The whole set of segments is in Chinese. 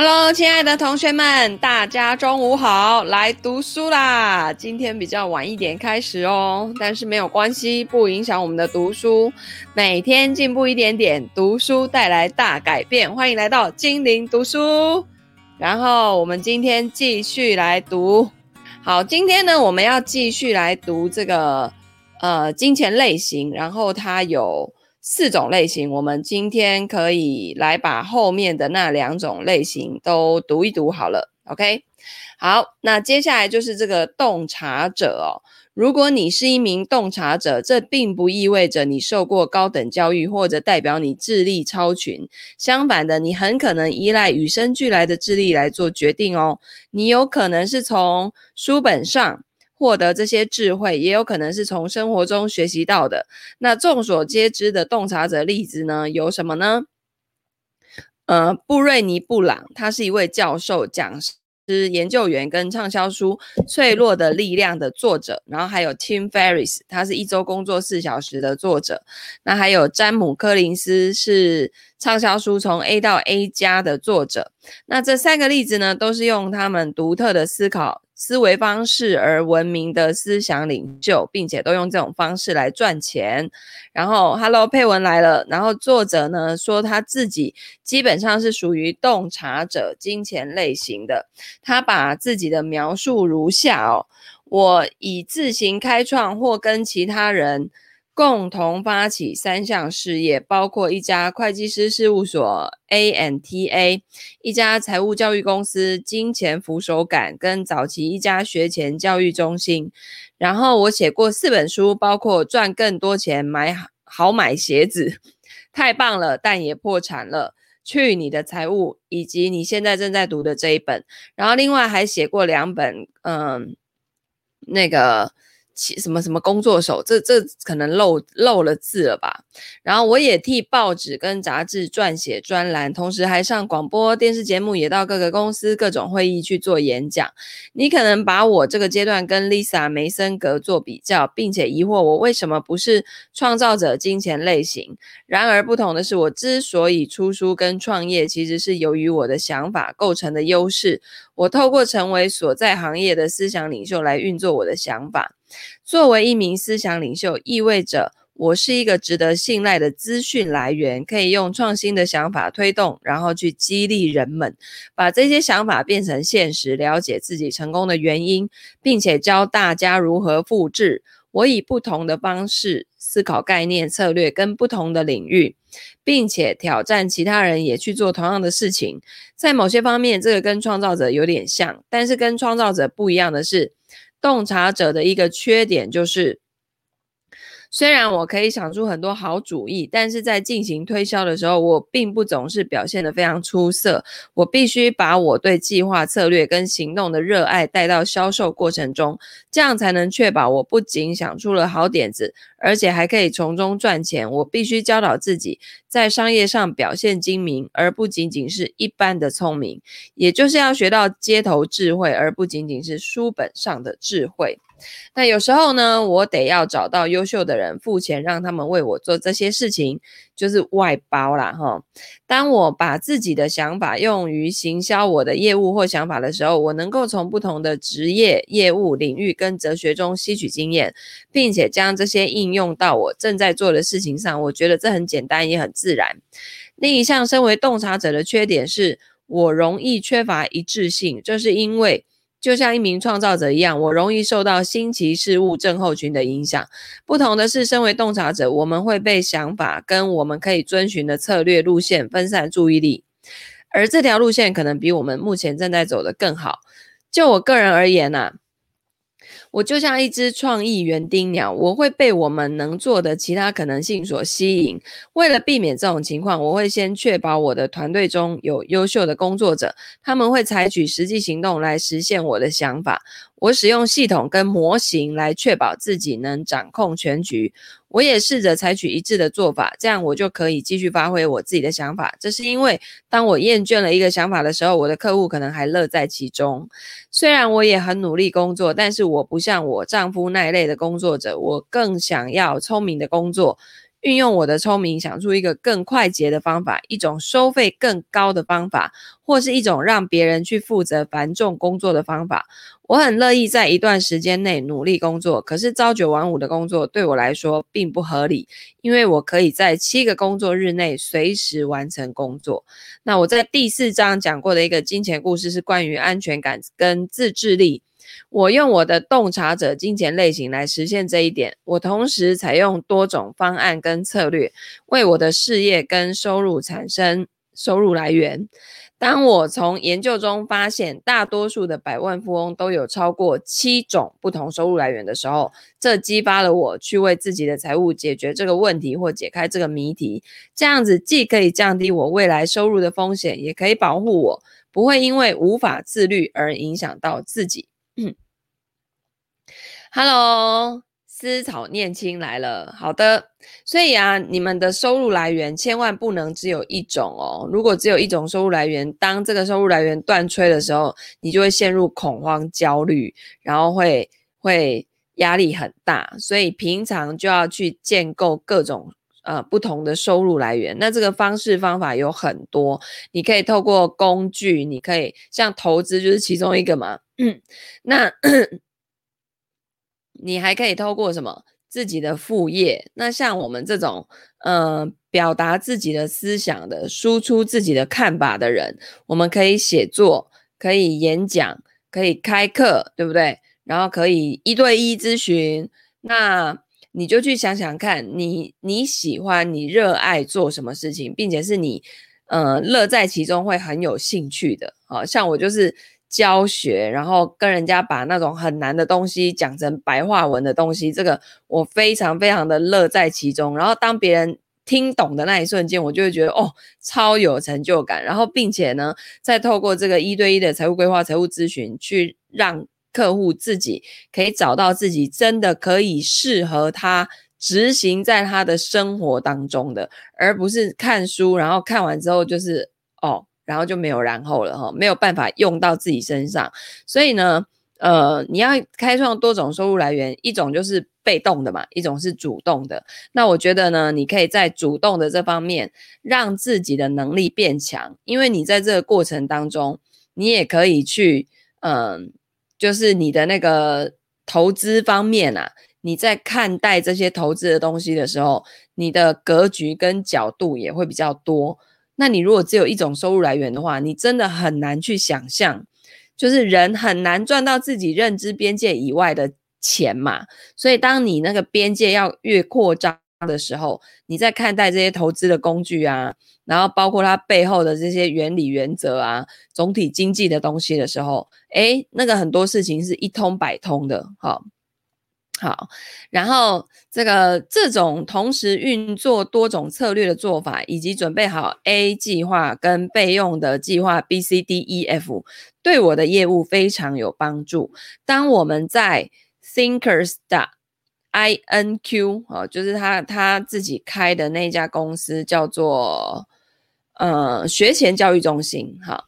Hello，亲爱的同学们，大家中午好，来读书啦！今天比较晚一点开始哦，但是没有关系，不影响我们的读书。每天进步一点点，读书带来大改变。欢迎来到精灵读书。然后我们今天继续来读。好，今天呢，我们要继续来读这个呃金钱类型，然后它有。四种类型，我们今天可以来把后面的那两种类型都读一读好了，OK？好，那接下来就是这个洞察者哦。如果你是一名洞察者，这并不意味着你受过高等教育，或者代表你智力超群。相反的，你很可能依赖与生俱来的智力来做决定哦。你有可能是从书本上。获得这些智慧，也有可能是从生活中学习到的。那众所皆知的洞察者例子呢，有什么呢？呃，布瑞尼布朗，他是一位教授、讲师、研究员跟畅销书《脆弱的力量》的作者。然后还有 Tim Ferriss，他是一周工作四小时的作者。那还有詹姆·柯林斯，是畅销书《从 A 到 A 加》的作者。那这三个例子呢，都是用他们独特的思考。思维方式而闻名的思想领袖，并且都用这种方式来赚钱。然后，Hello，佩文来了。然后作者呢说他自己基本上是属于洞察者金钱类型的。他把自己的描述如下哦：我以自行开创或跟其他人。共同发起三项事业，包括一家会计师事务所 A N T A，一家财务教育公司金钱扶手杆，跟早期一家学前教育中心。然后我写过四本书，包括赚更多钱买好买鞋子，太棒了，但也破产了。去你的财务，以及你现在正在读的这一本。然后另外还写过两本，嗯，那个。什么什么工作手，这这可能漏漏了字了吧？然后我也替报纸跟杂志撰写专栏，同时还上广播电视节目，也到各个公司各种会议去做演讲。你可能把我这个阶段跟 Lisa 梅森格做比较，并且疑惑我为什么不是创造者金钱类型。然而不同的是，我之所以出书跟创业，其实是由于我的想法构成的优势。我透过成为所在行业的思想领袖来运作我的想法。作为一名思想领袖，意味着我是一个值得信赖的资讯来源，可以用创新的想法推动，然后去激励人们，把这些想法变成现实，了解自己成功的原因，并且教大家如何复制。我以不同的方式思考概念、策略跟不同的领域，并且挑战其他人也去做同样的事情。在某些方面，这个跟创造者有点像，但是跟创造者不一样的是。洞察者的一个缺点就是，虽然我可以想出很多好主意，但是在进行推销的时候，我并不总是表现得非常出色。我必须把我对计划、策略跟行动的热爱带到销售过程中，这样才能确保我不仅想出了好点子，而且还可以从中赚钱。我必须教导自己，在商业上表现精明，而不仅仅是一般的聪明，也就是要学到街头智慧，而不仅仅是书本上的智慧。那有时候呢，我得要找到优秀的人，付钱让他们为我做这些事情，就是外包啦，哈。当我把自己的想法用于行销我的业务或想法的时候，我能够从不同的职业、业务领域跟哲学中吸取经验，并且将这些应用到我正在做的事情上。我觉得这很简单，也很自然。另一项身为洞察者的缺点是我容易缺乏一致性，这是因为。就像一名创造者一样，我容易受到新奇事物症候群的影响。不同的是，身为洞察者，我们会被想法跟我们可以遵循的策略路线分散注意力，而这条路线可能比我们目前正在走的更好。就我个人而言呢、我就像一只创意园丁鸟，我会被我们能做的其他可能性所吸引。为了避免这种情况，我会先确保我的团队中有优秀的工作者，他们会采取实际行动来实现我的想法。我使用系统跟模型来确保自己能掌控全局。我也试着采取一致的做法，这样我就可以继续发挥我自己的想法。这是因为当我厌倦了一个想法的时候，我的客户可能还乐在其中。虽然我也很努力工作，但是我不像我丈夫那一类的工作者，我更想要聪明的工作。运用我的聪明想出一个更快捷的方法，一种收费更高的方法，或是一种让别人去负责繁重工作的方法。我很乐意在一段时间内努力工作，可是朝九晚五的工作对我来说并不合理，因为我可以在七个工作日内随时完成工作。那我在第四章讲过的一个金钱故事是关于安全感跟自制力。我用我的洞察者金钱类型来实现这一点。我同时采用多种方案跟策略，为我的事业跟收入产生收入来源。当我从研究中发现，大多数的百万富翁都有超过七种不同收入来源的时候，这激发了我去为自己的财务解决这个问题或解开这个谜题。这样子既可以降低我未来收入的风险，也可以保护我不会因为无法自律而影响到自己。Hello。思草念青来了，好的，所以啊，你们的收入来源千万不能只有一种哦。如果只有一种收入来源，当这个收入来源断炊的时候，你就会陷入恐慌、焦虑，然后会会压力很大。所以平常就要去建构各种呃不同的收入来源。那这个方式方法有很多，你可以透过工具，你可以像投资就是其中一个嘛。嗯，那。你还可以透过什么自己的副业？那像我们这种，呃，表达自己的思想的、输出自己的看法的人，我们可以写作，可以演讲，可以开课，对不对？然后可以一对一咨询。那你就去想想看，你你喜欢、你热爱做什么事情，并且是你，呃，乐在其中，会很有兴趣的。好，像我就是。教学，然后跟人家把那种很难的东西讲成白话文的东西，这个我非常非常的乐在其中。然后当别人听懂的那一瞬间，我就会觉得哦，超有成就感。然后并且呢，再透过这个一对一的财务规划、财务咨询，去让客户自己可以找到自己真的可以适合他执行在他的生活当中的，而不是看书，然后看完之后就是哦。然后就没有然后了哈，没有办法用到自己身上，所以呢，呃，你要开创多种收入来源，一种就是被动的嘛，一种是主动的。那我觉得呢，你可以在主动的这方面让自己的能力变强，因为你在这个过程当中，你也可以去，嗯、就是你的那个投资方面啊，你在看待这些投资的东西的时候，你的格局跟角度也会比较多。那你如果只有一种收入来源的话，你真的很难去想象，就是人很难赚到自己认知边界以外的钱嘛。所以，当你那个边界要越扩张的时候，你在看待这些投资的工具啊，然后包括它背后的这些原理原则啊，总体经济的东西的时候，诶，那个很多事情是一通百通的，好。好，然后这个这种同时运作多种策略的做法，以及准备好 A 计划跟备用的计划 B、C、D、E、F，对我的业务非常有帮助。当我们在 Thinkers 的 I N Q 哦，就是他他自己开的那家公司叫做呃学前教育中心，哈，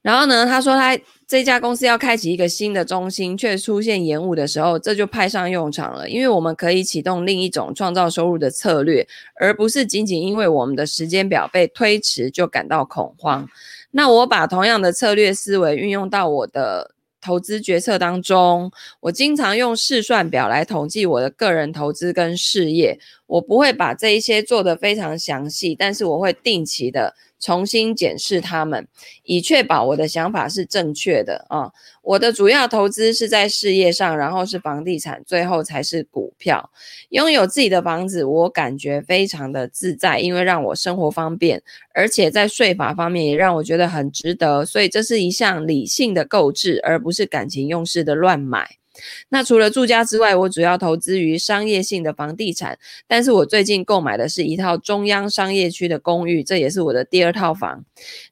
然后呢，他说他。这家公司要开启一个新的中心，却出现延误的时候，这就派上用场了。因为我们可以启动另一种创造收入的策略，而不是仅仅因为我们的时间表被推迟就感到恐慌。那我把同样的策略思维运用到我的投资决策当中，我经常用试算表来统计我的个人投资跟事业。我不会把这一些做得非常详细，但是我会定期的。重新检视他们，以确保我的想法是正确的啊！我的主要投资是在事业上，然后是房地产，最后才是股票。拥有自己的房子，我感觉非常的自在，因为让我生活方便，而且在税法方面也让我觉得很值得。所以这是一项理性的购置，而不是感情用事的乱买。那除了住家之外，我主要投资于商业性的房地产。但是我最近购买的是一套中央商业区的公寓，这也是我的第二套房。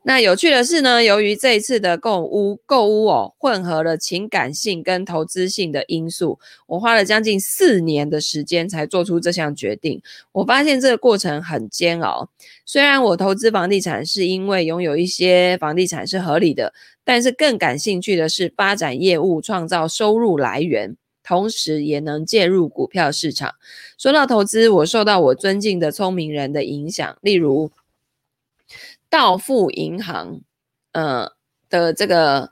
那有趣的是呢，由于这一次的购屋购屋哦，混合了情感性跟投资性的因素，我花了将近四年的时间才做出这项决定。我发现这个过程很煎熬。虽然我投资房地产是因为拥有一些房地产是合理的。但是更感兴趣的是发展业务，创造收入来源。同时也能介入股票市场。说到投资，我受到我尊敬的聪明人的影响，例如道富银行，呃的这个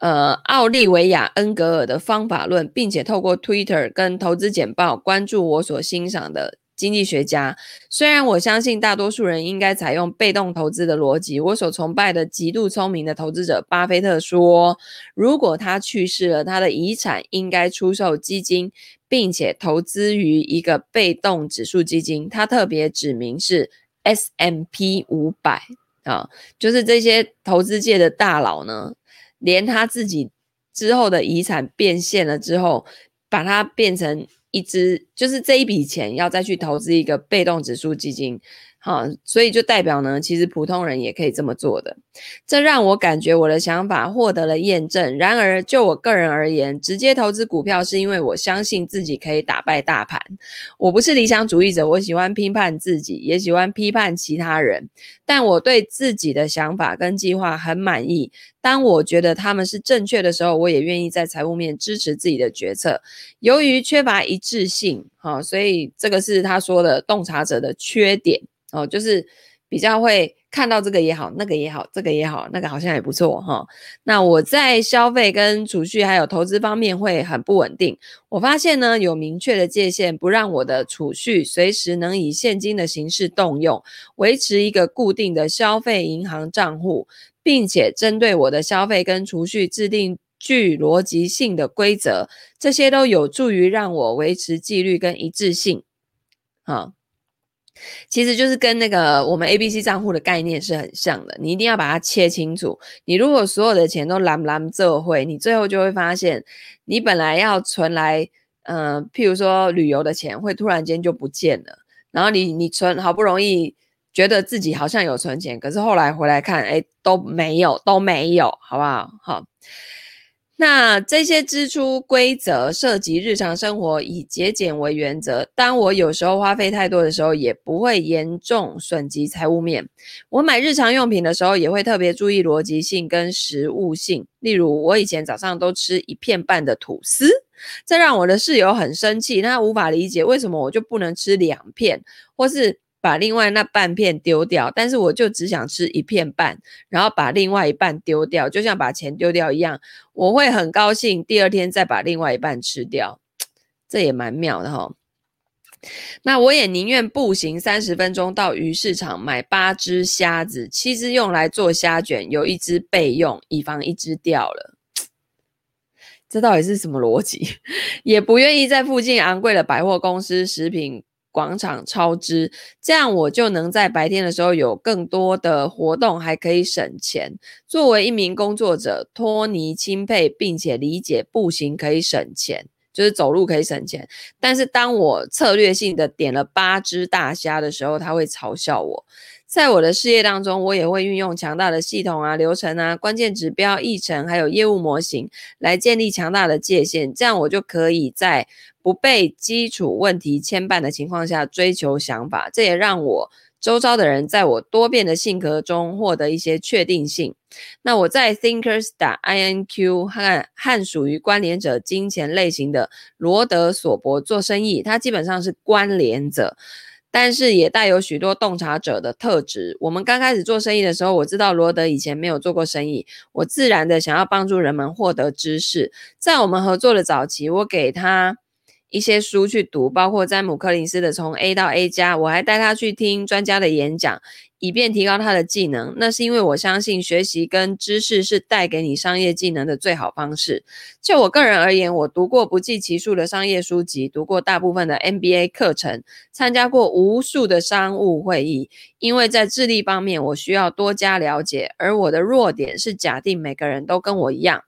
呃奥利维亚恩格尔的方法论，并且透过 Twitter 跟投资简报关注我所欣赏的。经济学家，虽然我相信大多数人应该采用被动投资的逻辑，我所崇拜的极度聪明的投资者巴菲特说，如果他去世了，他的遗产应该出售基金，并且投资于一个被动指数基金。他特别指明是 S M P 五百啊，就是这些投资界的大佬呢，连他自己之后的遗产变现了之后，把它变成。一支就是这一笔钱要再去投资一个被动指数基金，好，所以就代表呢，其实普通人也可以这么做的。这让我感觉我的想法获得了验证。然而，就我个人而言，直接投资股票是因为我相信自己可以打败大盘。我不是理想主义者，我喜欢批判自己，也喜欢批判其他人。但我对自己的想法跟计划很满意。当我觉得他们是正确的时候，我也愿意在财务面支持自己的决策。由于缺乏一致性，哈，所以这个是他说的洞察者的缺点哦，就是比较会看到这个也好，那个也好，这个也好，那个好像也不错哈。那我在消费跟储蓄还有投资方面会很不稳定。我发现呢，有明确的界限，不让我的储蓄随时能以现金的形式动用，维持一个固定的消费银行账户。并且针对我的消费跟储蓄制定具逻辑性的规则，这些都有助于让我维持纪律跟一致性。啊，其实就是跟那个我们 ABC 账户的概念是很像的。你一定要把它切清楚。你如果所有的钱都蓝蓝这会，你最后就会发现，你本来要存来，嗯、譬如说旅游的钱，会突然间就不见了。然后你你存好不容易。觉得自己好像有存钱，可是后来回来看，哎，都没有，都没有，好不好？好，那这些支出规则涉及日常生活，以节俭为原则。当我有时候花费太多的时候，也不会严重损及财务面。我买日常用品的时候，也会特别注意逻辑性跟实务性。例如，我以前早上都吃一片半的吐司，这让我的室友很生气，他无法理解为什么我就不能吃两片，或是。把另外那半片丢掉，但是我就只想吃一片半，然后把另外一半丢掉，就像把钱丢掉一样。我会很高兴，第二天再把另外一半吃掉，这也蛮妙的哈。那我也宁愿步行三十分钟到鱼市场买八只虾子，七只用来做虾卷，有一只备用，以防一只掉了。这到底是什么逻辑？也不愿意在附近昂贵的百货公司食品。广场超支，这样我就能在白天的时候有更多的活动，还可以省钱。作为一名工作者，托尼钦佩并且理解步行可以省钱，就是走路可以省钱。但是当我策略性的点了八只大虾的时候，他会嘲笑我。在我的事业当中，我也会运用强大的系统啊、流程啊、关键指标、议程，还有业务模型来建立强大的界限，这样我就可以在不被基础问题牵绊的情况下追求想法。这也让我周遭的人在我多变的性格中获得一些确定性。那我在 Thinkers 打 INQ 和和属于关联者金钱类型的罗德索伯做生意，他基本上是关联者。但是也带有许多洞察者的特质。我们刚开始做生意的时候，我知道罗德以前没有做过生意，我自然的想要帮助人们获得知识。在我们合作的早期，我给他一些书去读，包括詹姆柯林斯的《从 A 到 A 加》，我还带他去听专家的演讲。以便提高他的技能，那是因为我相信学习跟知识是带给你商业技能的最好方式。就我个人而言，我读过不计其数的商业书籍，读过大部分的 MBA 课程，参加过无数的商务会议。因为在智力方面，我需要多加了解，而我的弱点是假定每个人都跟我一样。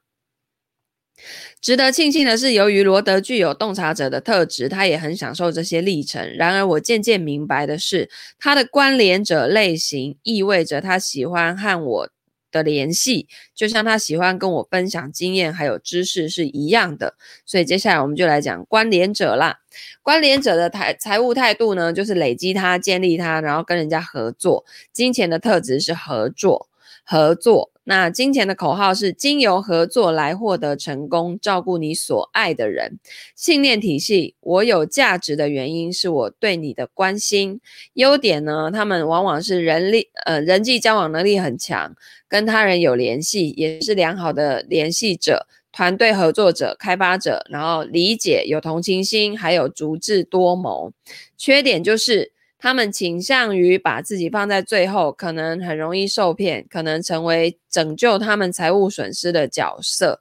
值得庆幸的是，由于罗德具有洞察者的特质，他也很享受这些历程。然而，我渐渐明白的是，他的关联者类型意味着他喜欢和我的联系，就像他喜欢跟我分享经验还有知识是一样的。所以，接下来我们就来讲关联者啦。关联者的财财务态度呢，就是累积它、建立它，然后跟人家合作。金钱的特质是合作，合作。那金钱的口号是经由合作来获得成功，照顾你所爱的人。信念体系，我有价值的原因是我对你的关心。优点呢，他们往往是人力呃人际交往能力很强，跟他人有联系，也是良好的联系者、团队合作者、开发者，然后理解、有同情心，还有足智多谋。缺点就是。他们倾向于把自己放在最后，可能很容易受骗，可能成为拯救他们财务损失的角色，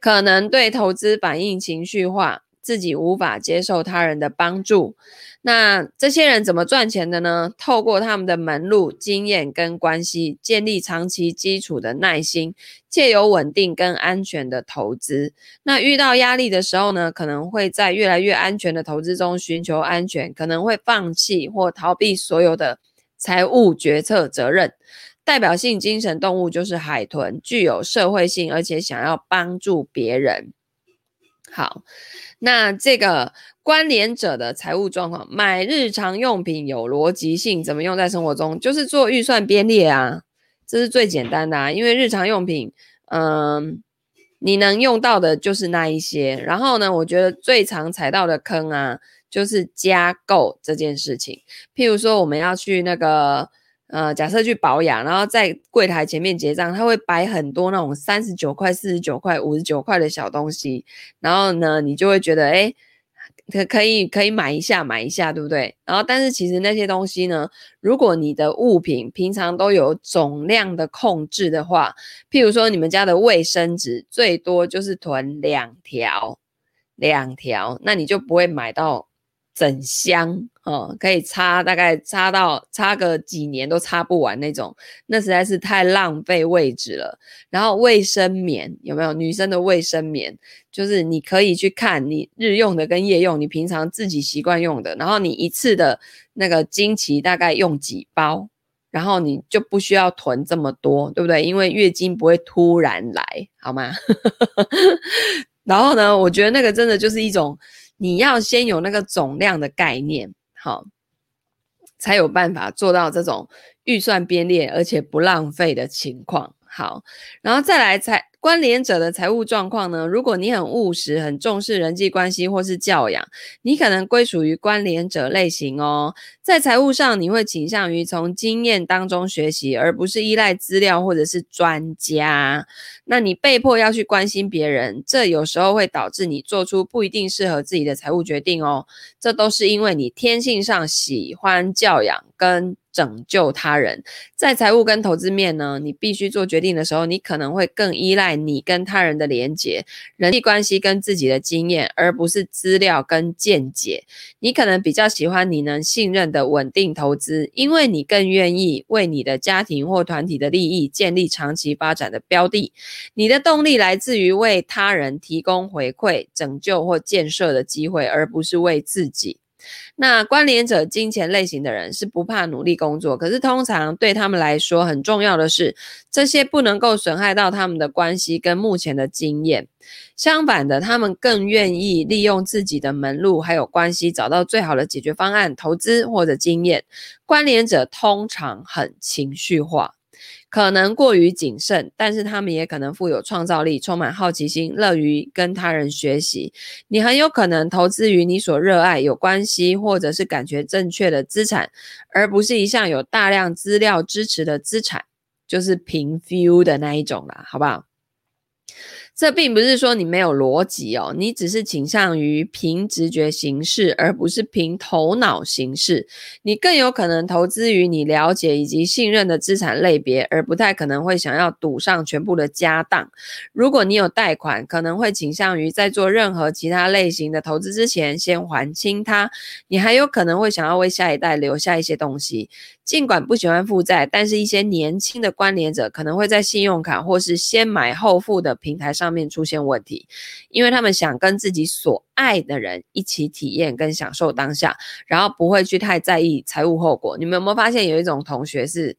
可能对投资反应情绪化。自己无法接受他人的帮助，那这些人怎么赚钱的呢？透过他们的门路、经验跟关系，建立长期基础的耐心，借由稳定跟安全的投资。那遇到压力的时候呢，可能会在越来越安全的投资中寻求安全，可能会放弃或逃避所有的财务决策责任。代表性精神动物就是海豚，具有社会性，而且想要帮助别人。好。那这个关联者的财务状况，买日常用品有逻辑性，怎么用在生活中？就是做预算编列啊，这是最简单的啊。因为日常用品，嗯，你能用到的就是那一些。然后呢，我觉得最常踩到的坑啊，就是加购这件事情。譬如说，我们要去那个。呃，假设去保养，然后在柜台前面结账，他会摆很多那种三十九块、四十九块、五十九块的小东西，然后呢，你就会觉得，哎，可可以可以买一下，买一下，对不对？然后，但是其实那些东西呢，如果你的物品平常都有总量的控制的话，譬如说你们家的卫生纸最多就是囤两条，两条，那你就不会买到。整箱哦，可以擦，大概擦到擦个几年都擦不完那种，那实在是太浪费位置了。然后卫生棉有没有？女生的卫生棉，就是你可以去看你日用的跟夜用，你平常自己习惯用的，然后你一次的那个经期大概用几包，然后你就不需要囤这么多，对不对？因为月经不会突然来，好吗？然后呢，我觉得那个真的就是一种。你要先有那个总量的概念，好，才有办法做到这种预算编列而且不浪费的情况。好，然后再来才。关联者的财务状况呢？如果你很务实，很重视人际关系或是教养，你可能归属于关联者类型哦。在财务上，你会倾向于从经验当中学习，而不是依赖资料或者是专家。那你被迫要去关心别人，这有时候会导致你做出不一定适合自己的财务决定哦。这都是因为你天性上喜欢教养跟。拯救他人，在财务跟投资面呢，你必须做决定的时候，你可能会更依赖你跟他人的连结、人际关系跟自己的经验，而不是资料跟见解。你可能比较喜欢你能信任的稳定投资，因为你更愿意为你的家庭或团体的利益建立长期发展的标的。你的动力来自于为他人提供回馈、拯救或建设的机会，而不是为自己。那关联者金钱类型的人是不怕努力工作，可是通常对他们来说很重要的是，这些不能够损害到他们的关系跟目前的经验。相反的，他们更愿意利用自己的门路还有关系，找到最好的解决方案、投资或者经验。关联者通常很情绪化。可能过于谨慎，但是他们也可能富有创造力，充满好奇心，乐于跟他人学习。你很有可能投资于你所热爱、有关系或者是感觉正确的资产，而不是一项有大量资料支持的资产，就是凭 feel 的那一种啦，好不好？这并不是说你没有逻辑哦，你只是倾向于凭直觉行事，而不是凭头脑行事。你更有可能投资于你了解以及信任的资产类别，而不太可能会想要赌上全部的家当。如果你有贷款，可能会倾向于在做任何其他类型的投资之前先还清它。你还有可能会想要为下一代留下一些东西。尽管不喜欢负债，但是一些年轻的关联者可能会在信用卡或是先买后付的平台上上面出现问题，因为他们想跟自己所爱的人一起体验跟享受当下，然后不会去太在意财务后果。你们有没有发现有一种同学是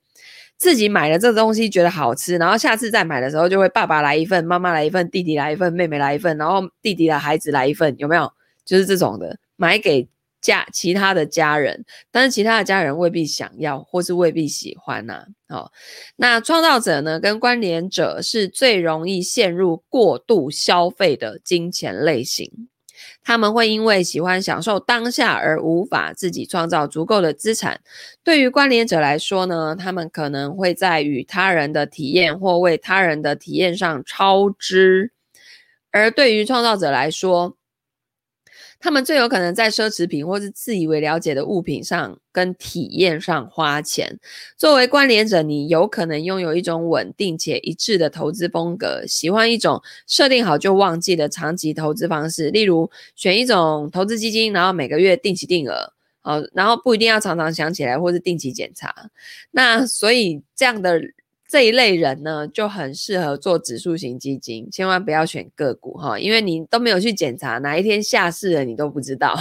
自己买了这个东西觉得好吃，然后下次再买的时候就会爸爸来一份，妈妈来一份，弟弟来一份，妹妹来一份，然后弟弟的孩子来一份，有没有？就是这种的，买给家其他的家人，但是其他的家人未必想要，或是未必喜欢呐、啊。哦，那创造者呢，跟关联者是最容易陷入过度消费的金钱类型。他们会因为喜欢享受当下而无法自己创造足够的资产。对于关联者来说呢，他们可能会在与他人的体验或为他人的体验上超支。而对于创造者来说，他们最有可能在奢侈品或是自以为了解的物品上跟体验上花钱。作为关联者，你有可能拥有一种稳定且一致的投资风格，喜欢一种设定好就忘记的长期投资方式，例如选一种投资基金，然后每个月定期定额，好，然后不一定要常常想起来或是定期检查。那所以这样的。这一类人呢，就很适合做指数型基金，千万不要选个股哈，因为你都没有去检查，哪一天下市了你都不知道。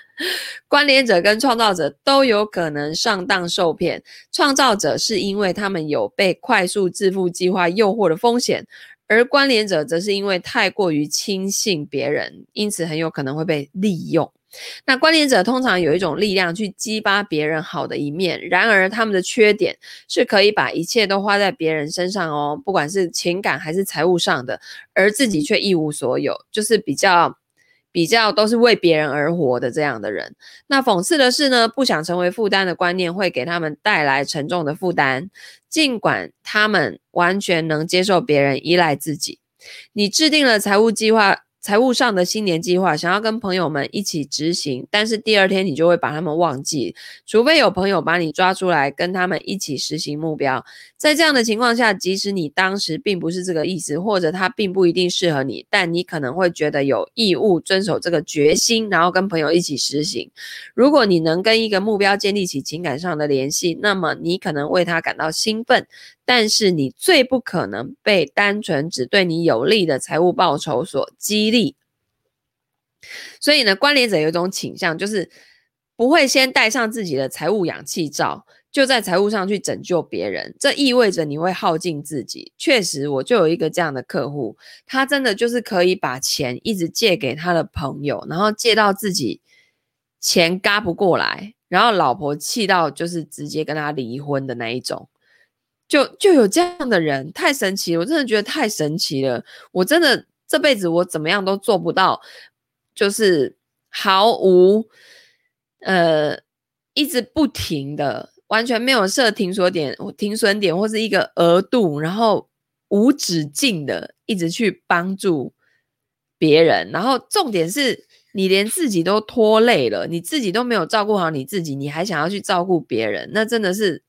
关联者跟创造者都有可能上当受骗，创造者是因为他们有被快速致富计划诱惑的风险，而关联者则是因为太过于轻信别人，因此很有可能会被利用。那关联者通常有一种力量去激发别人好的一面，然而他们的缺点是可以把一切都花在别人身上哦，不管是情感还是财务上的，而自己却一无所有，就是比较比较都是为别人而活的这样的人。那讽刺的是呢，不想成为负担的观念会给他们带来沉重的负担，尽管他们完全能接受别人依赖自己。你制定了财务计划。财务上的新年计划，想要跟朋友们一起执行，但是第二天你就会把他们忘记，除非有朋友把你抓出来跟他们一起实行目标。在这样的情况下，即使你当时并不是这个意思，或者他并不一定适合你，但你可能会觉得有义务遵守这个决心，然后跟朋友一起实行。如果你能跟一个目标建立起情感上的联系，那么你可能为他感到兴奋。但是你最不可能被单纯只对你有利的财务报酬所激励。所以呢，关联者有一种倾向，就是不会先戴上自己的财务氧气罩，就在财务上去拯救别人。这意味着你会耗尽自己。确实，我就有一个这样的客户，他真的就是可以把钱一直借给他的朋友，然后借到自己钱嘎不过来，然后老婆气到就是直接跟他离婚的那一种。就就有这样的人，太神奇了！我真的觉得太神奇了。我真的这辈子我怎么样都做不到，就是毫无呃一直不停的，完全没有设停损点、停损点或是一个额度，然后无止境的一直去帮助别人。然后重点是你连自己都拖累了，你自己都没有照顾好你自己，你还想要去照顾别人，那真的是。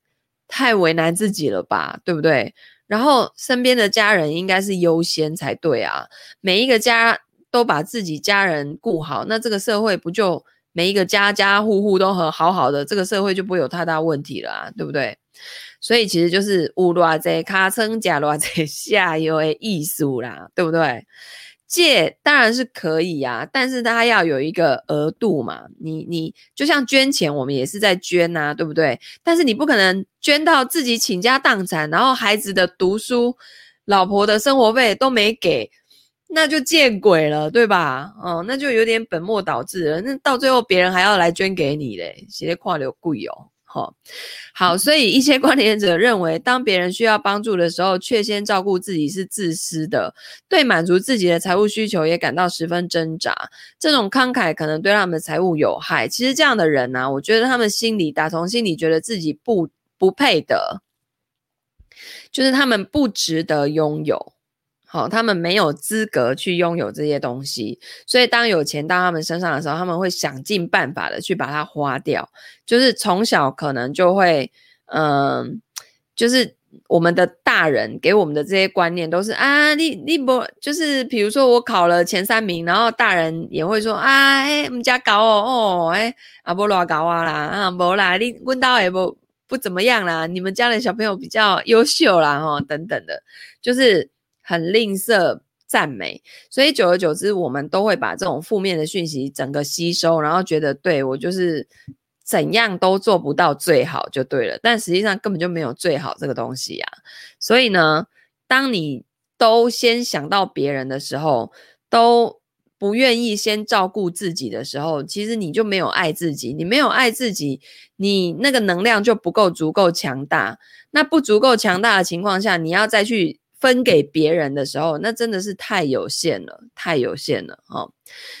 太为难自己了吧，对不对？然后身边的家人应该是优先才对啊。每一个家都把自己家人顾好，那这个社会不就每一个家家户户都很好好的，这个社会就不会有太大问题了啊，对不对？所以其实就是有偌济尻川吃偌济下游的艺术啦，对不对？借当然是可以啊，但是它要有一个额度嘛。你你就像捐钱，我们也是在捐呐，对不对？但是你不可能捐到自己倾家荡产，然后孩子的读书、老婆的生活费都没给，那就见鬼了，对吧？哦，那就有点本末倒置了。那到最后别人还要来捐给你嘞，直接跨流贵哦。好，好，所以一些关联者认为，当别人需要帮助的时候，却先照顾自己是自私的，对满足自己的财务需求也感到十分挣扎。这种慷慨可能对他们的财务有害。其实这样的人呢、我觉得他们心里打从心里觉得自己不不配得，就是他们不值得拥有。好，他们没有资格去拥有这些东西，所以当有钱到他们身上的时候，他们会想尽办法的去把它花掉。就是从小可能就会，嗯、就是我们的大人给我们的这些观念都是啊，你你不就是比如说我考了前三名，然后大人也会说啊，哎，我们家搞哦，哦，哎，啊不乱搞啊啦，啊不啦，你问到也不不怎么样啦，你们家的小朋友比较优秀啦，哈，等等的，就是。很吝啬赞美，所以久而久之，我们都会把这种负面的讯息整个吸收，然后觉得对我就是怎样都做不到最好就对了。但实际上根本就没有最好这个东西啊。所以呢，当你都先想到别人的时候，都不愿意先照顾自己的时候，其实你就没有爱自己。你没有爱自己，你那个能量就不够足够强大。那不足够强大的情况下，你要再去分给别人的时候，那真的是太有限了，太有限了哦。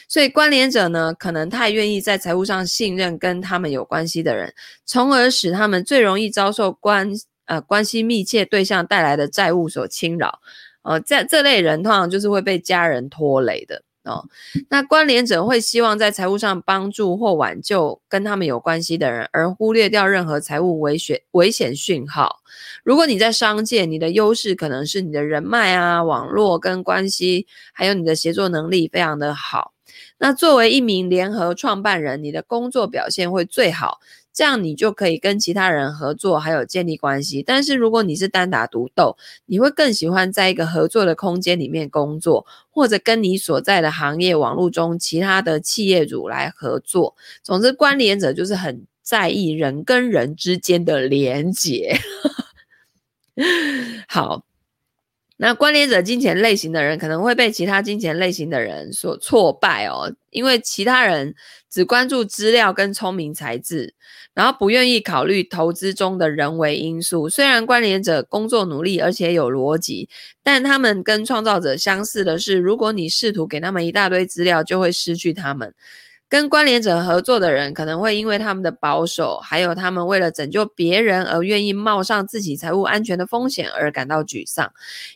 所以关联者呢，可能太愿意在财务上信任跟他们有关系的人，从而使他们最容易遭受关呃关系密切对象带来的债务所侵扰。呃，在这类人通常就是会被家人拖累的。哦，那关联者会希望在财务上帮助或挽救跟他们有关系的人，而忽略掉任何财务危险危险讯号。如果你在商界，你的优势可能是你的人脉啊、网络跟关系，还有你的协作能力非常的好。那作为一名联合创办人，你的工作表现会最好。这样你就可以跟其他人合作，还有建立关系。但是如果你是单打独斗，你会更喜欢在一个合作的空间里面工作，或者跟你所在的行业网络中其他的企业主来合作。总之，关联者就是很在意人跟人之间的连结。好。那关联者金钱类型的人可能会被其他金钱类型的人所挫败哦，因为其他人只关注资料跟聪明才智，然后不愿意考虑投资中的人为因素。虽然关联者工作努力而且有逻辑，但他们跟创造者相似的是，如果你试图给他们一大堆资料，就会失去他们。跟关联者合作的人可能会因为他们的保守，还有他们为了拯救别人而愿意冒上自己财务安全的风险而感到沮丧。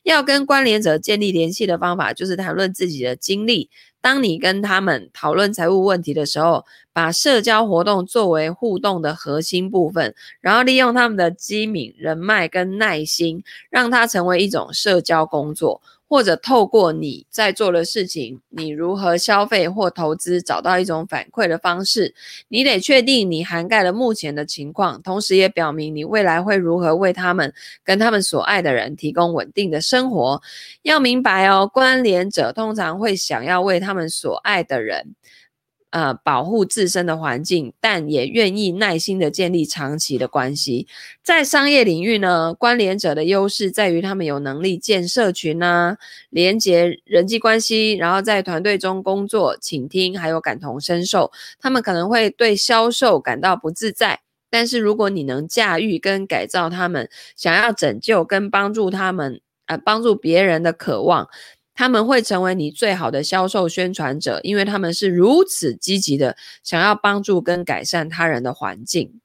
要跟关联者建立联系的方法就是谈论自己的经历。当你跟他们讨论财务问题的时候，把社交活动作为互动的核心部分，然后利用他们的机敏、人脉跟耐心，让它成为一种社交工作。或者透过你在做的事情，你如何消费或投资，找到一种反馈的方式。你得确定你涵盖了目前的情况，同时也表明你未来会如何为他们跟他们所爱的人提供稳定的生活。要明白哦，关联者通常会想要为他们所爱的人。呃，保护自身的环境，但也愿意耐心的建立长期的关系。在商业领域呢，关联者的优势在于他们有能力建社群啊，连接人际关系，然后在团队中工作、倾听，还有感同身受。他们可能会对销售感到不自在，但是如果你能驾驭跟改造他们想要拯救跟帮助他们，呃，帮助别人的渴望。他们会成为你最好的销售宣传者，因为他们是如此积极的想要帮助跟改善他人的环境。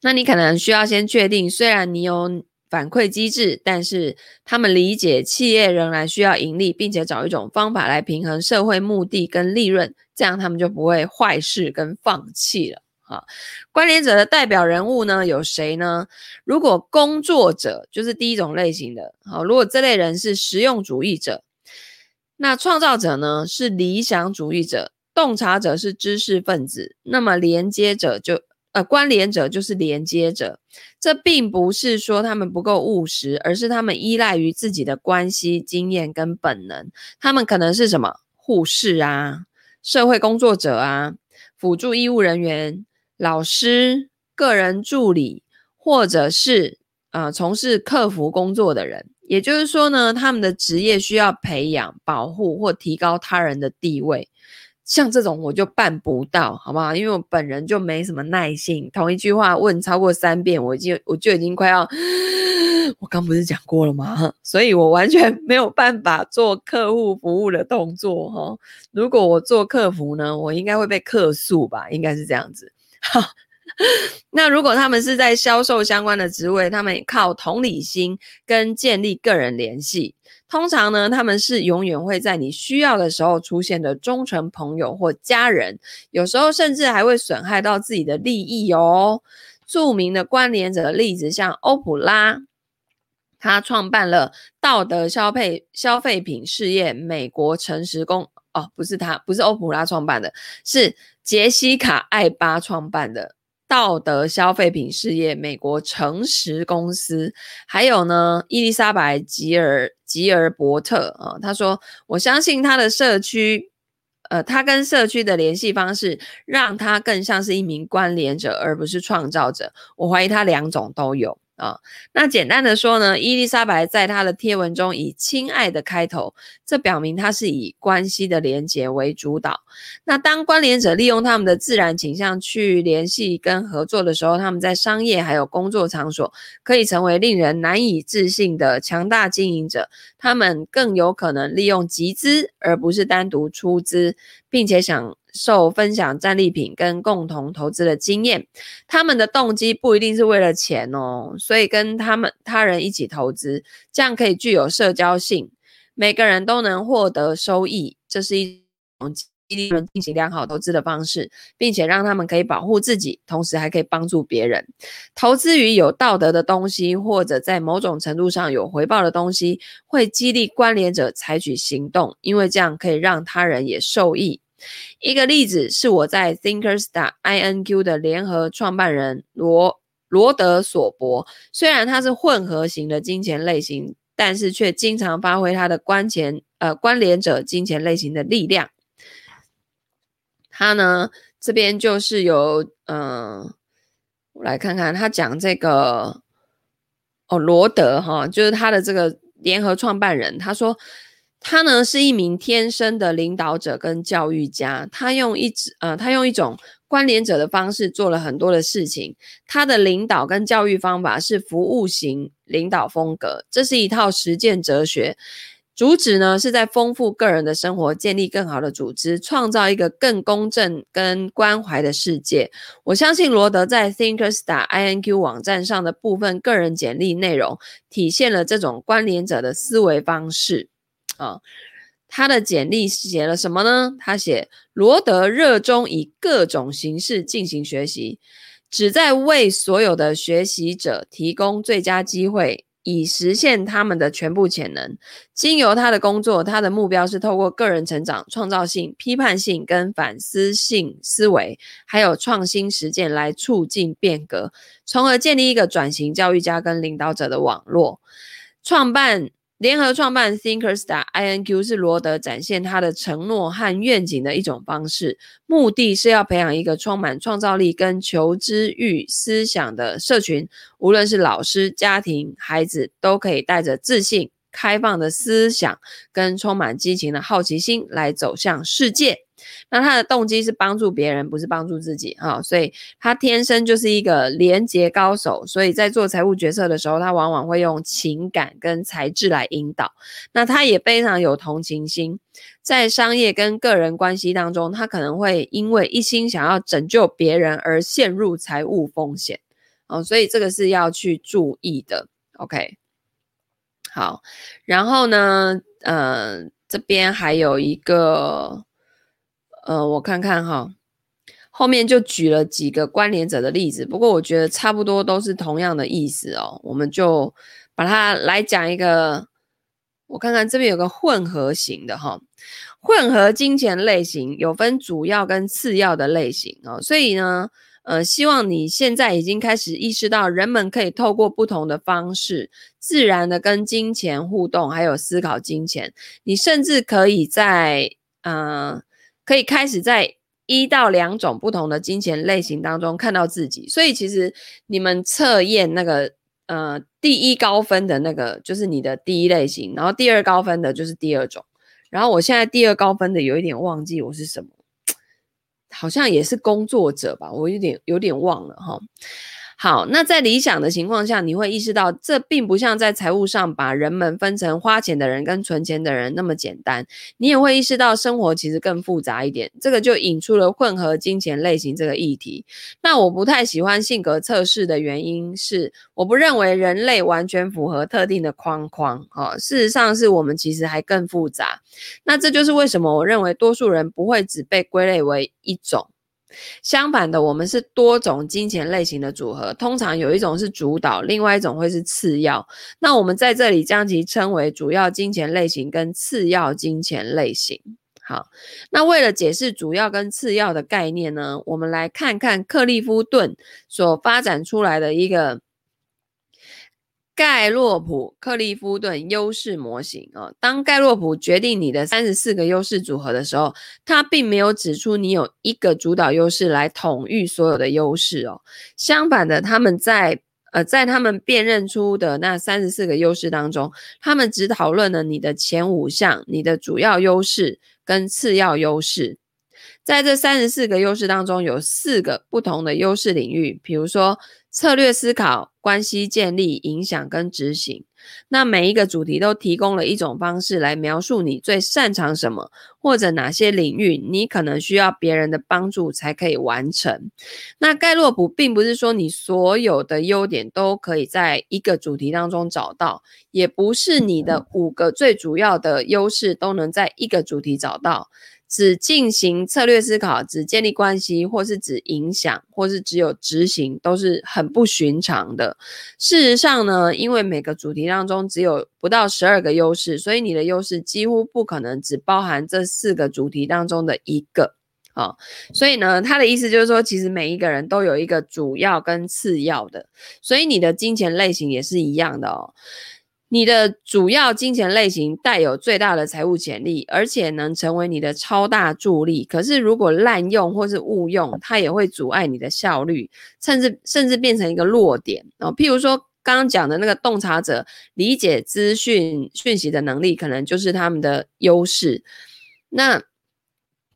那你可能需要先确定，虽然你有反馈机制，但是他们理解企业仍然需要盈利，并且找一种方法来平衡社会目的跟利润，这样他们就不会坏事跟放弃了。啊，关联者的代表人物呢，有谁呢？如果工作者就是第一种类型的，好，如果这类人是实用主义者，那创造者呢是理想主义者，洞察者是知识分子，那么连接者就呃关联者就是连接者。这并不是说他们不够务实，而是他们依赖于自己的关系、经验跟本能。他们可能是什么护士啊、社会工作者啊、辅助医务人员。老师、个人助理，或者是呃从事客服工作的人，也就是说呢，他们的职业需要培养、保护或提高他人的地位。像这种我就办不到，好不好？因为我本人就没什么耐性，同一句话问超过三遍，我就我就已经快要，我刚不是讲过了吗？所以我完全没有办法做客户服务的动作哈。如果我做客服呢，我应该会被客诉吧？应该是这样子。好，那如果他们是在销售相关的职位，他们靠同理心跟建立个人联系。通常呢，他们是永远会在你需要的时候出现的忠诚朋友或家人，有时候甚至还会损害到自己的利益哦。著名的关联者的例子，像欧普拉，他创办了道德消费消费品事业美国诚实公。哦，不是他，不是欧普拉创办的，是杰西卡·艾巴创办的道德消费品事业美国诚实公司。还有呢，伊丽莎白·吉尔吉尔伯特啊，他说：“我相信他的社区，呃，他跟社区的联系方式，让他更像是一名关联者，而不是创造者。我怀疑他两种都有。”啊，那简单的说呢，伊丽莎白在她的贴文中以“亲爱的”开头，这表明她是以关系的连结为主导。那当关联者利用他们的自然倾向去联系跟合作的时候，他们在商业还有工作场所可以成为令人难以置信的强大经营者。他们更有可能利用集资，而不是单独出资，并且想受分享战利品跟共同投资的经验。他们的动机不一定是为了钱哦，所以跟他们他人一起投资，这样可以具有社交性，每个人都能获得收益。这是一种激励人进行良好投资的方式，并且让他们可以保护自己，同时还可以帮助别人。投资于有道德的东西，或者在某种程度上有回报的东西，会激励关联者采取行动，因为这样可以让他人也受益。一个例子是我在 Thinker Star I N Q 的联合创办人罗罗德索伯，虽然他是混合型的金钱类型，但是却经常发挥他的关钱呃关联者金钱类型的力量。他呢这边就是有嗯、我来看看他讲这个哦罗德哈，就是他的这个联合创办人，他说。他呢是一名天生的领导者跟教育家，他用一呃，他用一种关联者的方式做了很多的事情。他的领导跟教育方法是服务型领导风格，这是一套实践哲学，主旨呢是在丰富个人的生活，建立更好的组织，创造一个更公正跟关怀的世界。我相信罗德在 Thinkerstar INQ 网站上的部分个人简历内容，体现了这种关联者的思维方式。啊，他的简历写了什么呢？他写罗德热衷以各种形式进行学习，旨在为所有的学习者提供最佳机会，以实现他们的全部潜能。经由他的工作，他的目标是透过个人成长、创造性、批判性跟反思性思维，还有创新实践来促进变革，从而建立一个转型教育家跟领导者的网络。创办。联合创办 Thinkerstar INQ 是罗德展现他的承诺和愿景的一种方式，目的是要培养一个充满创造力跟求知欲思想的社群，无论是老师、家庭、孩子，都可以带着自信、开放的思想跟充满激情的好奇心来走向世界。那他的动机是帮助别人，不是帮助自己啊、所以他天生就是一个连结高手。所以在做财务决策的时候，他往往会用情感跟才智来引导。那他也非常有同情心，在商业跟个人关系当中，他可能会因为一心想要拯救别人而陷入财务风险哦，所以这个是要去注意的。OK，好，然后呢，呃，这边还有一个。呃，我看看哈，后面就举了几个关联者的例子，不过我觉得差不多都是同样的意思哦。我们就把它来讲一个，我看看这边有个混合型的哈，混合金钱类型有分主要跟次要的类型哦，所以呢，呃，希望你现在已经开始意识到，人们可以透过不同的方式，自然的跟金钱互动，还有思考金钱，你甚至可以在呃。可以开始在一到两种不同的金钱类型当中看到自己，所以其实你们测验那个呃第一高分的那个就是你的第一类型，然后第二高分的就是第二种，然后我现在第二高分的有一点忘记我是什么，好像也是工作者吧，我有点有点忘了哈。好，那在理想的情况下，你会意识到这并不像在财务上把人们分成花钱的人跟存钱的人那么简单。你也会意识到生活其实更复杂一点。这个就引出了混合金钱类型这个议题。那我不太喜欢性格测试的原因是，我不认为人类完全符合特定的框框。哦，事实上是我们其实还更复杂。那这就是为什么我认为多数人不会只被归类为一种。相反的，我们是多种金钱类型的组合，通常有一种是主导，另外一种会是次要。那我们在这里将其称为主要金钱类型跟次要金钱类型。好，那为了解释主要跟次要的概念呢，我们来看看克利夫顿所发展出来的一个。盖洛普克利夫顿优势模型啊，当盖洛普决定你的三十四个优势组合的时候，他并没有指出你有一个主导优势来统御所有的优势哦。相反的，他们在呃，在他们辨认出的那三十四个优势当中，他们只讨论了你的前五项，你的主要优势跟次要优势。在这三十四个优势当中，有四个不同的优势领域，比如说策略思考、关系建立、影响跟执行。那每一个主题都提供了一种方式来描述你最擅长什么，或者哪些领域你可能需要别人的帮助才可以完成。那盖洛普并不是说你所有的优点都可以在一个主题当中找到，也不是你的五个最主要的优势都能在一个主题找到。只进行策略思考，只建立关系，或是只影响，或是只有执行，都是很不寻常的。事实上呢，因为每个主题当中只有不到十二个优势，所以你的优势几乎不可能只包含这四个主题当中的一个。啊、哦，所以呢，他的意思就是说，其实每一个人都有一个主要跟次要的，所以你的金钱类型也是一样的哦。你的主要金钱类型带有最大的财务潜力，而且能成为你的超大助力。可是如果滥用或是误用，它也会阻碍你的效率，甚至甚至变成一个弱点哦。譬如说刚刚讲的那个洞察者，理解资讯讯息的能力，可能就是他们的优势。那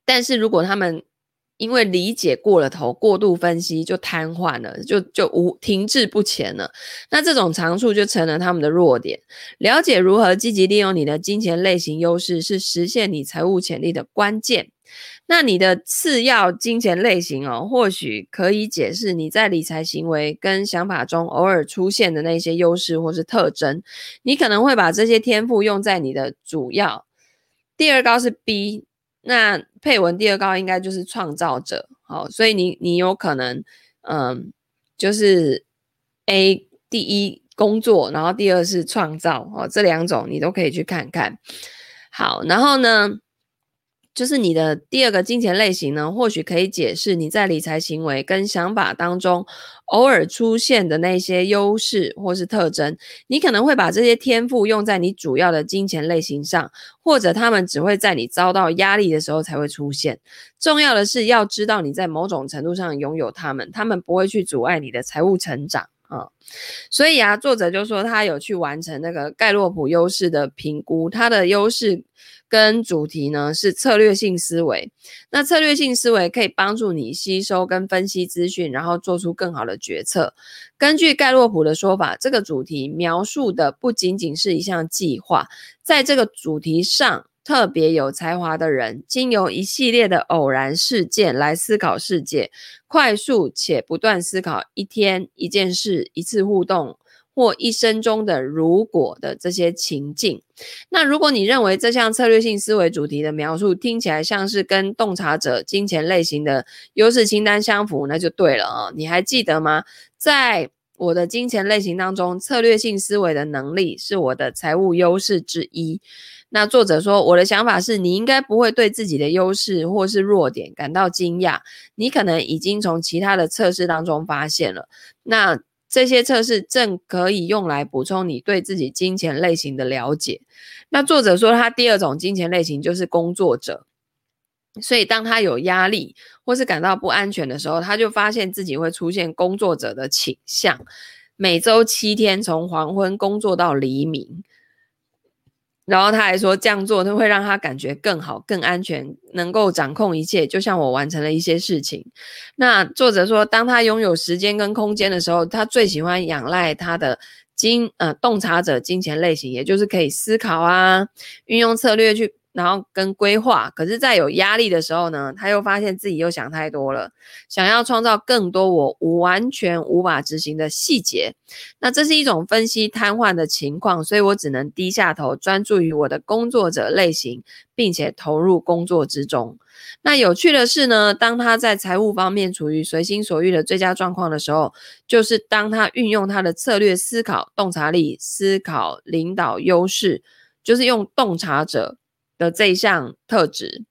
但是如果他们因为理解过了头，过度分析就瘫痪了，就就无停滞不前了。那这种长处就成了他们的弱点。了解如何积极利用你的金钱类型优势，是实现你财务潜力的关键。那你的次要金钱类型哦，或许可以解释你在理财行为跟想法中偶尔出现的那些优势或是特征。你可能会把这些天赋用在你的主要。第二高是 B。那配文第二高应该就是创造者，好，所以你你有可能，嗯，就是 A 第一工作，然后第二是创造，哦，这两种你都可以去看看，好，然后呢，就是你的第二个金钱类型呢，或许可以解释你在理财行为跟想法当中偶尔出现的那些优势或是特征。你可能会把这些天赋用在你主要的金钱类型上，或者他们只会在你遭到压力的时候才会出现。重要的是要知道你在某种程度上拥有他们，他们不会去阻碍你的财务成长。啊、所以啊，作者就说他有去完成那个盖洛普优势的评估，他的优势跟主题呢是策略性思维。那策略性思维可以帮助你吸收跟分析资讯，然后做出更好的决策。根据盖洛普的说法，这个主题描述的不仅仅是一项计划，在这个主题上。特别有才华的人，经由一系列的偶然事件来思考世界，快速且不断思考一天、一件事、一次互动或一生中的如果的这些情境。那如果你认为这项策略性思维主题的描述听起来像是跟洞察者金钱类型的优势清单相符，那就对了啊！你还记得吗？在我的金钱类型当中，策略性思维的能力是我的财务优势之一。那作者说，我的想法是你应该不会对自己的优势或是弱点感到惊讶，你可能已经从其他的测试当中发现了。那这些测试正可以用来补充你对自己金钱类型的了解。那作者说，他第二种金钱类型就是工作者，所以当他有压力或是感到不安全的时候，他就发现自己会出现工作者的倾向，每周七天从黄昏工作到黎明。然后他还说，这样做他会让他感觉更好、更安全，能够掌控一切，就像我完成了一些事情。那作者说，当他拥有时间跟空间的时候，他最喜欢仰赖他的金呃洞察者金钱类型，也就是可以思考啊，运用策略去。然后跟规划，可是，在有压力的时候呢，他又发现自己又想太多了，想要创造更多我完全无法执行的细节。那这是一种分析瘫痪的情况，所以我只能低下头，专注于我的工作者类型，并且投入工作之中。那有趣的是呢，当他在财务方面处于随心所欲的最佳状况的时候，就是当他运用他的策略思考、洞察力、思考领导优势，就是用洞察者。的这一项特质，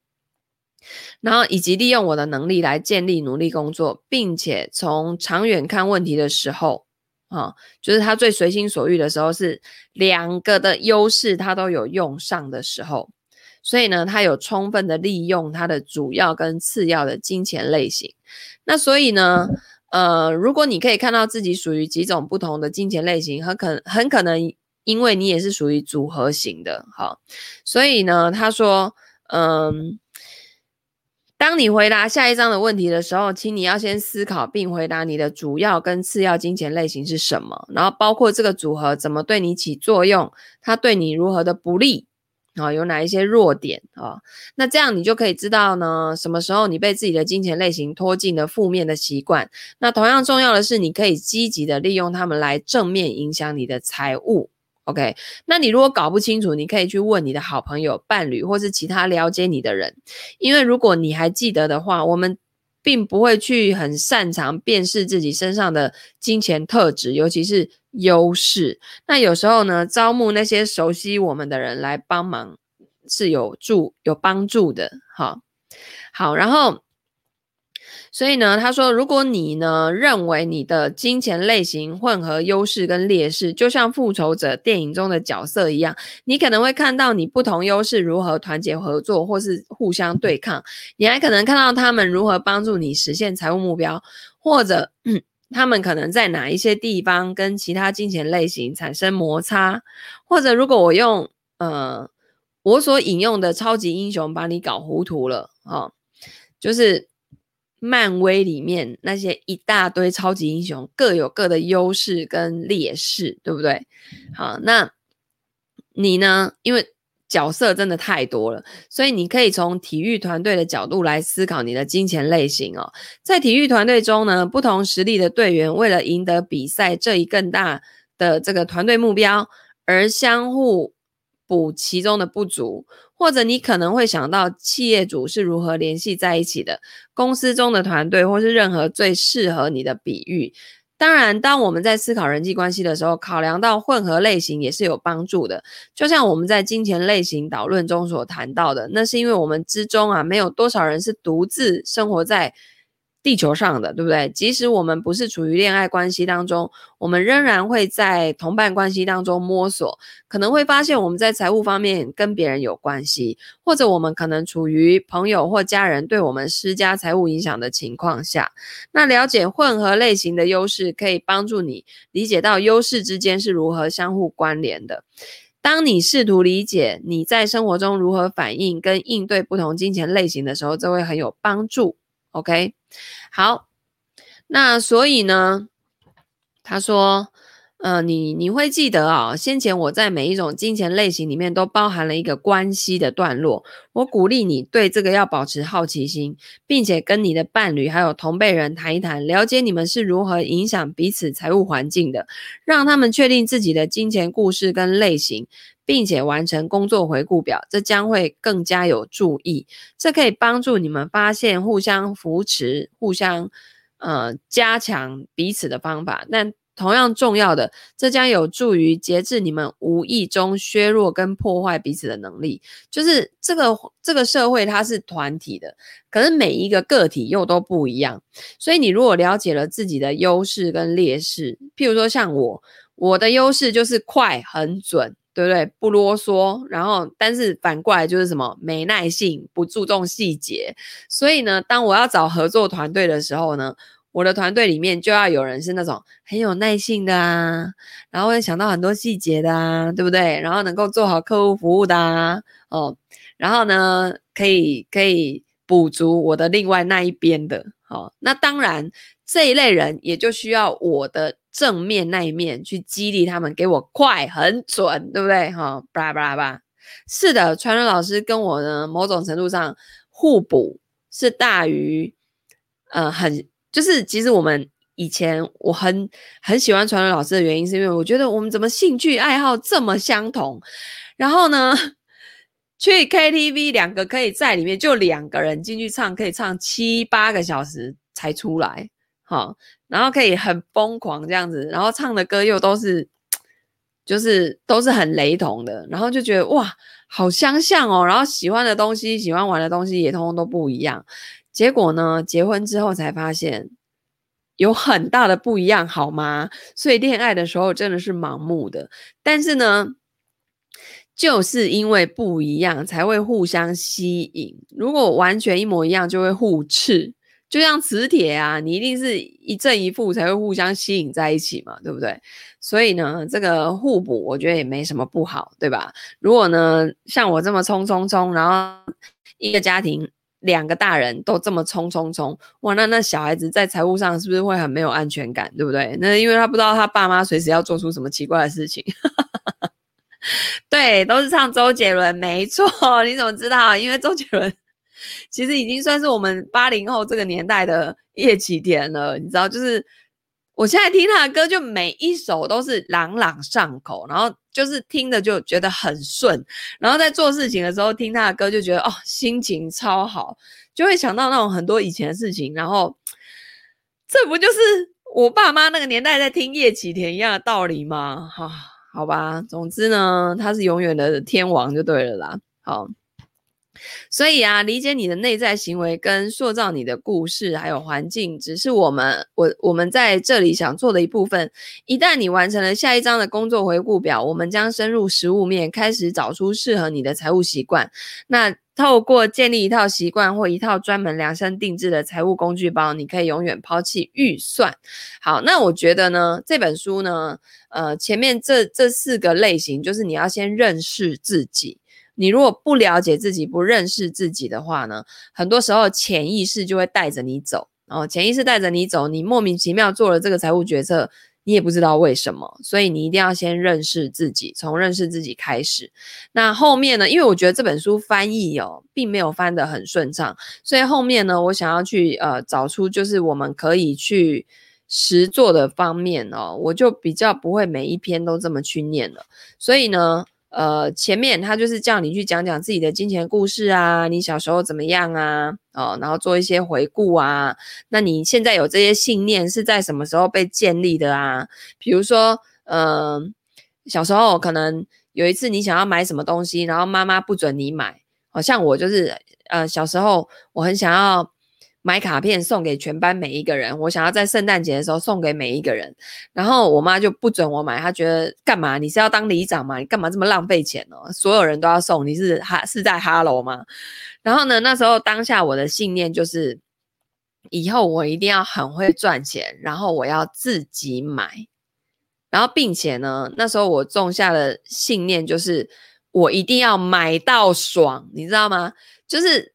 然后以及利用我的能力来建立努力工作，并且从长远看问题的时候，啊，就是他最随心所欲的时候，是两个的优势他都有用上的时候，所以呢，他有充分的利用他的主要跟次要的金钱类型。那所以呢，呃，如果你可以看到自己属于几种不同的金钱类型，很可很可能因为你也是属于组合型的，好，所以呢，他说，嗯。当你回答下一章的问题的时候，请你要先思考并回答你的主要跟次要金钱类型是什么，然后包括这个组合怎么对你起作用，它对你如何的不利啊，有哪一些弱点啊？那这样你就可以知道呢，什么时候你被自己的金钱类型拖进了负面的习惯。那同样重要的是，你可以积极的利用它们来正面影响你的财务。OK，那你如果搞不清楚，你可以去问你的好朋友、伴侣，或是其他了解你的人。因为如果你还记得的话，我们并不会去很擅长辨识自己身上的金钱特质，尤其是优势。那有时候呢，招募那些熟悉我们的人来帮忙是有助、有帮助的。好，好，然后。所以呢，他说，如果你呢认为你的金钱类型混合优势跟劣势，就像复仇者电影中的角色一样，你可能会看到你不同优势如何团结合作，或是互相对抗。你还可能看到他们如何帮助你实现财务目标，或者，他们可能在哪一些地方跟其他金钱类型产生摩擦，或者如果我用呃我所引用的超级英雄把你搞糊涂了，哦，就是。漫威里面那些一大堆超级英雄各有各的优势跟劣势，对不对？好，那你呢？因为角色真的太多了，所以你可以从体育团队的角度来思考你的金钱类型哦。在体育团队中呢，不同实力的队员为了赢得比赛这一更大的这个团队目标，而相互补其中的不足。或者你可能会想到企业主是如何联系在一起的，公司中的团队，或是任何最适合你的比喻。当然，当我们在思考人际关系的时候，考量到混合类型也是有帮助的。就像我们在金钱类型导论中所谈到的，那是因为我们之中啊，没有多少人是独自生活在。地球上的，对不对？即使我们不是处于恋爱关系当中，我们仍然会在同伴关系当中摸索，可能会发现我们在财务方面跟别人有关系，或者我们可能处于朋友或家人对我们施加财务影响的情况下。那了解混合类型的优势，可以帮助你理解到优势之间是如何相互关联的。当你试图理解你在生活中如何反应跟应对不同金钱类型的时候，这会很有帮助。OK，好，那所以呢，他说，呃，你你会记得啊、先前我在每一种金钱类型里面都包含了一个关系的段落。我鼓励你对这个要保持好奇心，并且跟你的伴侣还有同辈人谈一谈，了解你们是如何影响彼此财务环境的，让他们确定自己的金钱故事跟类型。并且完成工作回顾表，这将会更加有助益。这可以帮助你们发现互相扶持、互相呃加强彼此的方法。但同样重要的，这将有助于节制你们无意中削弱跟破坏彼此的能力。就是这个这个社会它是团体的，可是每一个个体又都不一样。所以你如果了解了自己的优势跟劣势，譬如说像我，我的优势就是快、很准。对不对？不啰嗦，然后但是反过来就是什么？没耐性，不注重细节。所以呢，当我要找合作团队的时候呢，我的团队里面就要有人是那种很有耐性的啊，然后会想到很多细节的啊，对不对？然后能够做好客户服务的啊，哦，然后呢，可以可以补足我的另外那一边的。好，哦，那当然这一类人也就需要我的。正面那一面去激励他们，给我快很准，对不对？哈，巴拉巴拉巴，是的，传人老师跟我呢，某种程度上互补是大于，呃，很就是其实我们以前我很很喜欢传人老师的原因，是因为我觉得我们怎么兴趣爱好这么相同，然后呢，去 KTV 两个可以在里面就两个人进去唱，可以唱七八个小时才出来，哈。然后可以很疯狂这样子，然后唱的歌又都是，就是都是很雷同的，然后就觉得哇，好相像哦。然后喜欢的东西、喜欢玩的东西也通通都不一样。结果呢，结婚之后才发现有很大的不一样，好吗？所以恋爱的时候真的是盲目的。但是呢，就是因为不一样才会互相吸引。如果完全一模一样，就会互斥。就像磁铁啊，你一定是一正一负才会互相吸引在一起嘛，对不对？所以呢，这个互补我觉得也没什么不好，对吧？如果呢，像我这么冲冲冲，然后一个家庭两个大人都这么冲冲冲，哇，那那小孩子在财务上是不是会很没有安全感，对不对？那因为他不知道他爸妈随时要做出什么奇怪的事情。对，都是唱周杰伦，没错。你怎么知道？因为周杰伦其实已经算是我们八零后这个年代的叶启田了，你知道，就是。我现在听他的歌，就每一首都是朗朗上口，然后就是听着就觉得很顺，然后在做事情的时候听他的歌，就觉得哦，心情超好，就会想到那种很多以前的事情，然后这不就是我爸妈那个年代在听叶启田一样的道理吗？哈，好吧，总之呢，他是永远的天王就对了啦，好。所以啊，理解你的内在行为跟塑造你的故事，还有环境，只是我们我我们在这里想做的一部分。一旦你完成了下一章的工作回顾表，我们将深入实务面，开始找出适合你的财务习惯。那透过建立一套习惯或一套专门量身定制的财务工具包，你可以永远抛弃预算。好，那我觉得呢，这本书呢，呃，前面这这四个类型，就是你要先认识自己。你如果不了解自己，不认识自己的话呢，很多时候潜意识就会带着你走，然后潜意识带着你走，你莫名其妙做了这个财务决策，你也不知道为什么，所以你一定要先认识自己，从认识自己开始。那后面呢，因为我觉得这本书翻译哦，并没有翻得很顺畅，所以后面呢，我想要去呃找出就是我们可以去实做的方面哦，我就比较不会每一篇都这么去念了，所以呢。呃，前面他就是叫你去讲讲自己的金钱故事啊，你小时候怎么样啊？哦，然后做一些回顾啊。那你现在有这些信念是在什么时候被建立的啊？比如说，嗯、小时候可能有一次你想要买什么东西，然后妈妈不准你买。好像我就是，呃，小时候我很想要。买卡片送给全班每一个人，我想要在圣诞节的时候送给每一个人，然后我妈就不准我买，她觉得干嘛？你是要当里长吗？你干嘛这么浪费钱呢？所有人都要送，你是哈是在哈喽吗？然后呢，那时候当下我的信念就是，以后我一定要很会赚钱，然后我要自己买，然后并且呢，那时候我种下的信念就是，我一定要买到爽，你知道吗？就是。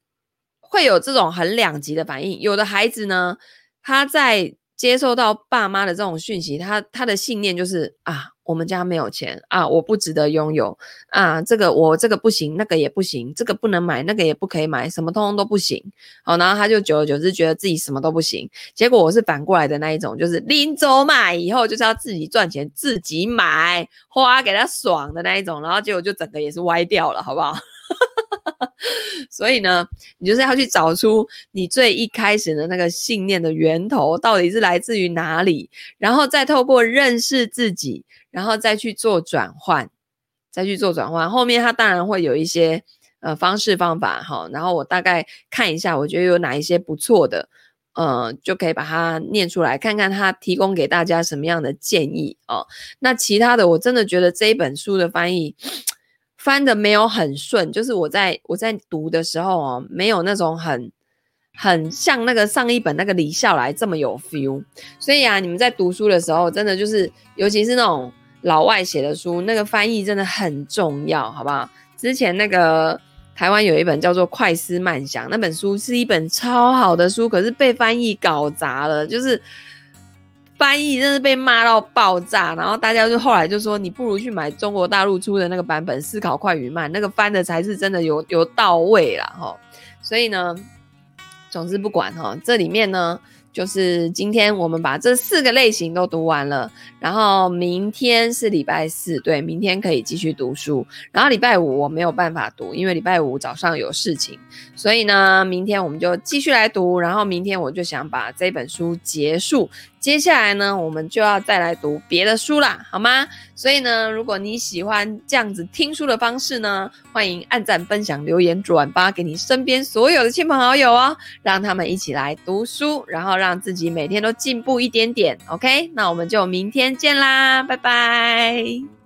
会有这种很两极的反应。有的孩子呢，他在接受到爸妈的这种讯息，他他的信念就是啊，我们家没有钱啊，我不值得拥有啊，这个我这个不行，那个也不行，这个不能买，那个也不可以买，什么通通都不行。好，然后他就久而久之觉得自己什么都不行。结果我是反过来的那一种，就是拎走买以后就是要自己赚钱，自己买花给他爽的那一种，然后结果就整个也是歪掉了，好不好？所以呢，你就是要去找出你最一开始的那个信念的源头到底是来自于哪里，然后再透过认识自己，然后再去做转换，再去做转换。后面它当然会有一些呃方式方法哈，然后我大概看一下，我觉得有哪一些不错的，呃，就可以把它念出来，看看它提供给大家什么样的建议哦。那其他的，我真的觉得这一本书的翻译。翻的没有很顺，就是我在我在读的时候哦，没有那种很很像那个上一本那个李笑来这么有 feel。所以啊，你们在读书的时候，真的就是，尤其是那种老外写的书，那个翻译真的很重要，好不好？之前那个台湾有一本叫做《快思慢想》，那本书是一本超好的书，可是被翻译搞砸了，就是。翻译真是被骂到爆炸，然后大家就后来就说，你不如去买中国大陆出的那个版本《思考快与慢》，那个翻的才是真的有有到位啦哈。所以呢，总之不管哈，这里面呢。就是今天我们把这四个类型都读完了，然后明天是礼拜四，对，明天可以继续读书。然后礼拜五我没有办法读，因为礼拜五早上有事情，所以呢，明天我们就继续来读。然后明天我就想把这本书结束，接下来呢，我们就要再来读别的书啦，好吗？所以呢，如果你喜欢这样子听书的方式呢，欢迎按赞、分享、留言、转发给你身边所有的亲朋好友哦，让他们一起来读书，然后让自己每天都进步一点点。OK，那我们就明天见啦，拜拜。